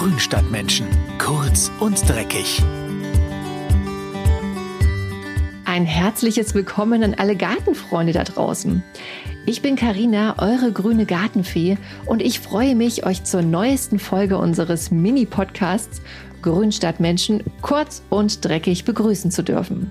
Grünstadtmenschen. Kurz und dreckig. Ein herzliches Willkommen an alle Gartenfreunde da draußen. Ich bin Karina, eure grüne Gartenfee und ich freue mich, euch zur neuesten Folge unseres Mini-Podcasts Grünstadtmenschen kurz und dreckig begrüßen zu dürfen.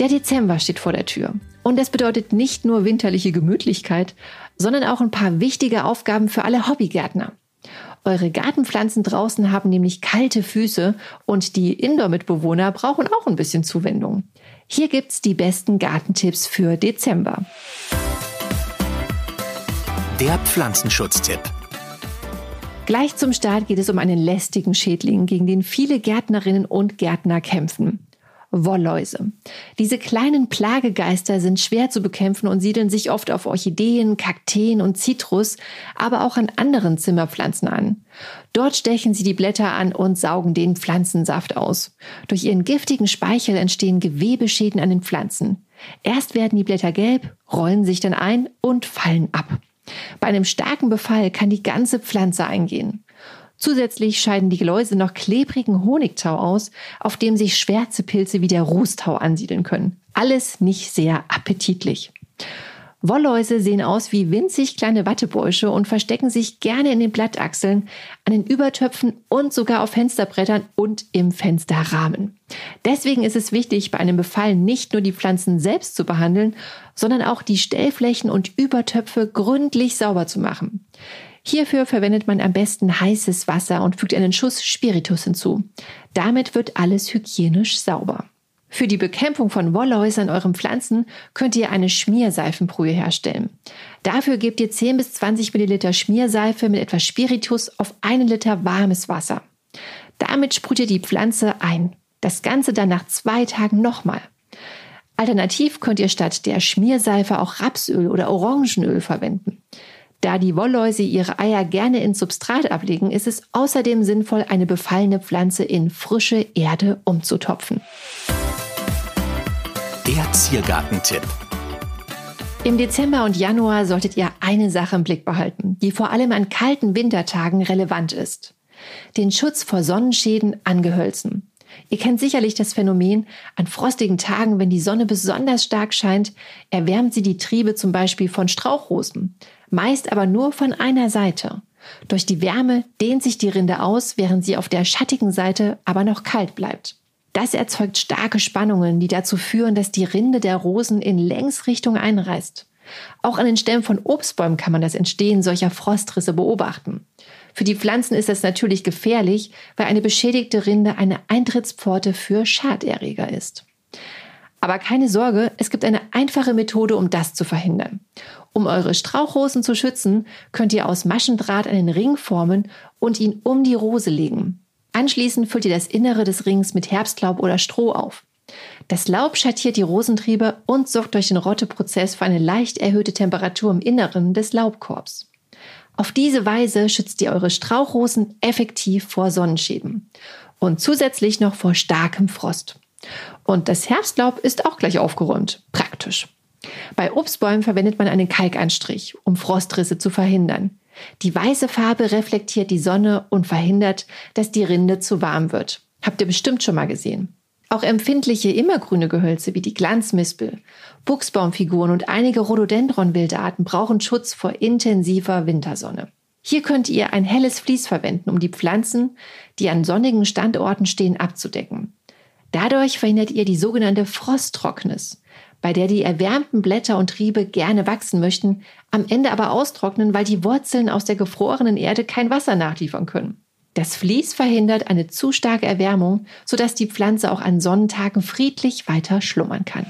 Der Dezember steht vor der Tür und das bedeutet nicht nur winterliche Gemütlichkeit, sondern auch ein paar wichtige Aufgaben für alle Hobbygärtner. Eure Gartenpflanzen draußen haben nämlich kalte Füße und die Indoor-Mitbewohner brauchen auch ein bisschen Zuwendung. Hier gibt's die besten Gartentipps für Dezember. Der Pflanzenschutztipp. Gleich zum Start geht es um einen lästigen Schädling, gegen den viele Gärtnerinnen und Gärtner kämpfen. Wollläuse. Diese kleinen Plagegeister sind schwer zu bekämpfen und siedeln sich oft auf Orchideen, Kakteen und Zitrus, aber auch an anderen Zimmerpflanzen an. Dort stechen sie die Blätter an und saugen den Pflanzensaft aus. Durch ihren giftigen Speichel entstehen Gewebeschäden an den Pflanzen. Erst werden die Blätter gelb, rollen sich dann ein und fallen ab. Bei einem starken Befall kann die ganze Pflanze eingehen. Zusätzlich scheiden die Geläuse noch klebrigen Honigtau aus, auf dem sich schwärze Pilze wie der Rußtau ansiedeln können. Alles nicht sehr appetitlich. Wollläuse sehen aus wie winzig kleine Wattebäusche und verstecken sich gerne in den Blattachseln, an den Übertöpfen und sogar auf Fensterbrettern und im Fensterrahmen. Deswegen ist es wichtig, bei einem Befall nicht nur die Pflanzen selbst zu behandeln, sondern auch die Stellflächen und Übertöpfe gründlich sauber zu machen. Hierfür verwendet man am besten heißes Wasser und fügt einen Schuss Spiritus hinzu. Damit wird alles hygienisch sauber. Für die Bekämpfung von Wollläuse an euren Pflanzen könnt ihr eine Schmierseifenbrühe herstellen. Dafür gebt ihr 10 bis 20 Milliliter Schmierseife mit etwas Spiritus auf einen Liter warmes Wasser. Damit sprüht ihr die Pflanze ein. Das Ganze dann nach zwei Tagen nochmal. Alternativ könnt ihr statt der Schmierseife auch Rapsöl oder Orangenöl verwenden. Da die Wollläuse ihre Eier gerne ins Substrat ablegen, ist es außerdem sinnvoll, eine befallene Pflanze in frische Erde umzutopfen. Der Ziergartentipp. Im Dezember und Januar solltet ihr eine Sache im Blick behalten, die vor allem an kalten Wintertagen relevant ist. Den Schutz vor Sonnenschäden an Gehölzen. Ihr kennt sicherlich das Phänomen, an frostigen Tagen, wenn die Sonne besonders stark scheint, erwärmt sie die Triebe zum Beispiel von Strauchrosen meist aber nur von einer Seite. Durch die Wärme dehnt sich die Rinde aus, während sie auf der schattigen Seite aber noch kalt bleibt. Das erzeugt starke Spannungen, die dazu führen, dass die Rinde der Rosen in Längsrichtung einreißt. Auch an den Stämmen von Obstbäumen kann man das Entstehen solcher Frostrisse beobachten. Für die Pflanzen ist das natürlich gefährlich, weil eine beschädigte Rinde eine Eintrittspforte für Schaderreger ist. Aber keine Sorge, es gibt eine einfache Methode, um das zu verhindern. Um eure Strauchrosen zu schützen, könnt ihr aus Maschendraht einen Ring formen und ihn um die Rose legen. Anschließend füllt ihr das Innere des Rings mit Herbstlaub oder Stroh auf. Das Laub schattiert die Rosentriebe und sorgt durch den Rotteprozess für eine leicht erhöhte Temperatur im Inneren des Laubkorbs. Auf diese Weise schützt ihr eure Strauchrosen effektiv vor Sonnenschäden und zusätzlich noch vor starkem Frost. Und das Herbstlaub ist auch gleich aufgeräumt. Praktisch. Bei Obstbäumen verwendet man einen Kalkanstrich, um Frostrisse zu verhindern. Die weiße Farbe reflektiert die Sonne und verhindert, dass die Rinde zu warm wird. Habt ihr bestimmt schon mal gesehen. Auch empfindliche immergrüne Gehölze wie die Glanzmispel, Buchsbaumfiguren und einige Rhododendron-Wildarten brauchen Schutz vor intensiver Wintersonne. Hier könnt ihr ein helles Vlies verwenden, um die Pflanzen, die an sonnigen Standorten stehen, abzudecken. Dadurch verhindert ihr die sogenannte Frosttrocknis, bei der die erwärmten Blätter und Triebe gerne wachsen möchten, am Ende aber austrocknen, weil die Wurzeln aus der gefrorenen Erde kein Wasser nachliefern können. Das Vlies verhindert eine zu starke Erwärmung, sodass die Pflanze auch an Sonnentagen friedlich weiter schlummern kann.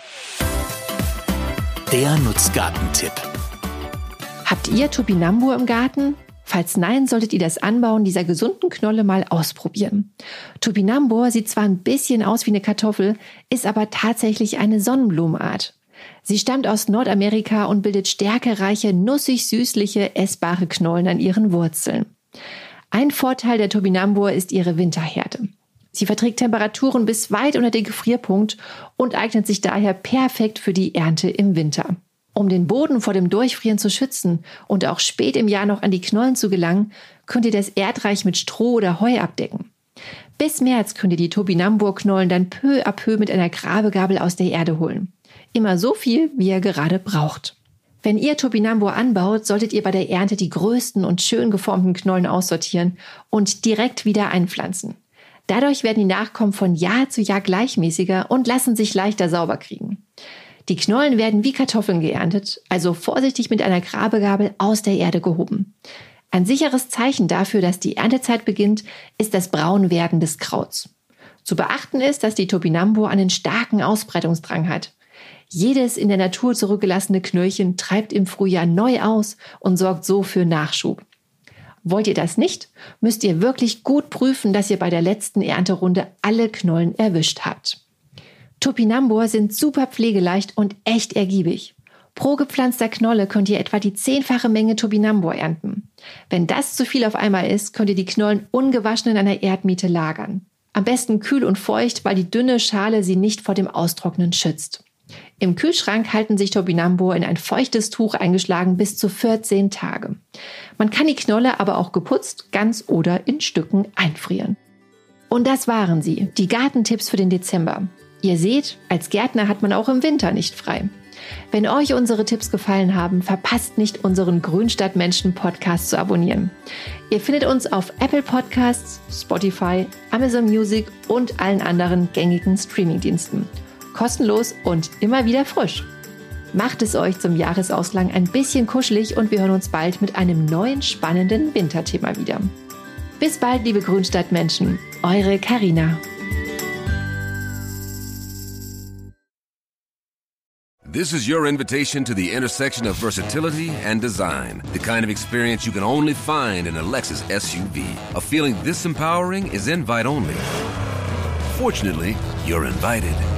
Der Nutzgartentipp. Habt ihr Topinambur im Garten? Falls nein, solltet ihr das Anbauen dieser gesunden Knolle mal ausprobieren. Topinambur sieht zwar ein bisschen aus wie eine Kartoffel, ist aber tatsächlich eine Sonnenblumenart. Sie stammt aus Nordamerika und bildet stärkereiche, nussig-süßliche, essbare Knollen an ihren Wurzeln. Ein Vorteil der Topinambur ist ihre Winterhärte. Sie verträgt Temperaturen bis weit unter den Gefrierpunkt und eignet sich daher perfekt für die Ernte im Winter. Um den Boden vor dem Durchfrieren zu schützen und auch spät im Jahr noch an die Knollen zu gelangen, könnt ihr das Erdreich mit Stroh oder Heu abdecken. Bis März könnt ihr die Topinambur-Knollen dann peu à peu mit einer Grabegabel aus der Erde holen. Immer so viel, wie ihr gerade braucht. Wenn ihr Topinambur anbaut, solltet ihr bei der Ernte die größten und schön geformten Knollen aussortieren und direkt wieder einpflanzen. Dadurch werden die Nachkommen von Jahr zu Jahr gleichmäßiger und lassen sich leichter sauber kriegen. Die Knollen werden wie Kartoffeln geerntet, also vorsichtig mit einer Grabegabel aus der Erde gehoben. Ein sicheres Zeichen dafür, dass die Erntezeit beginnt, ist das Braunwerden des Krauts. Zu beachten ist, dass die Topinambur einen starken Ausbreitungsdrang hat. Jedes in der Natur zurückgelassene Knöllchen treibt im Frühjahr neu aus und sorgt so für Nachschub. Wollt ihr das nicht, müsst ihr wirklich gut prüfen, dass ihr bei der letzten Ernterunde alle Knollen erwischt habt. Topinambur sind super pflegeleicht und echt ergiebig. Pro gepflanzter Knolle könnt ihr etwa die zehnfache Menge Topinambur ernten. Wenn das zu viel auf einmal ist, könnt ihr die Knollen ungewaschen in einer Erdmiete lagern. Am besten kühl und feucht, weil die dünne Schale sie nicht vor dem Austrocknen schützt. Im Kühlschrank halten sich Topinambur in ein feuchtes Tuch eingeschlagen bis zu 14 Tage. Man kann die Knolle aber auch geputzt, ganz oder in Stücken einfrieren. Und das waren sie, die Gartentipps für den Dezember. Ihr seht, als Gärtner hat man auch im Winter nicht frei. Wenn euch unsere Tipps gefallen haben, verpasst nicht unseren Grünstadtmenschen Podcast zu abonnieren. Ihr findet uns auf Apple Podcasts, Spotify, Amazon Music und allen anderen gängigen Streamingdiensten. Kostenlos und immer wieder frisch. Macht es euch zum Jahresausklang ein bisschen kuschelig und wir hören uns bald mit einem neuen spannenden Winterthema wieder. Bis bald, liebe Grünstadtmenschen. Eure Karina. This is your invitation to the intersection of versatility and design. The kind of experience you can only find in a Lexus SUV. A feeling this empowering is invite only. Fortunately, you're invited.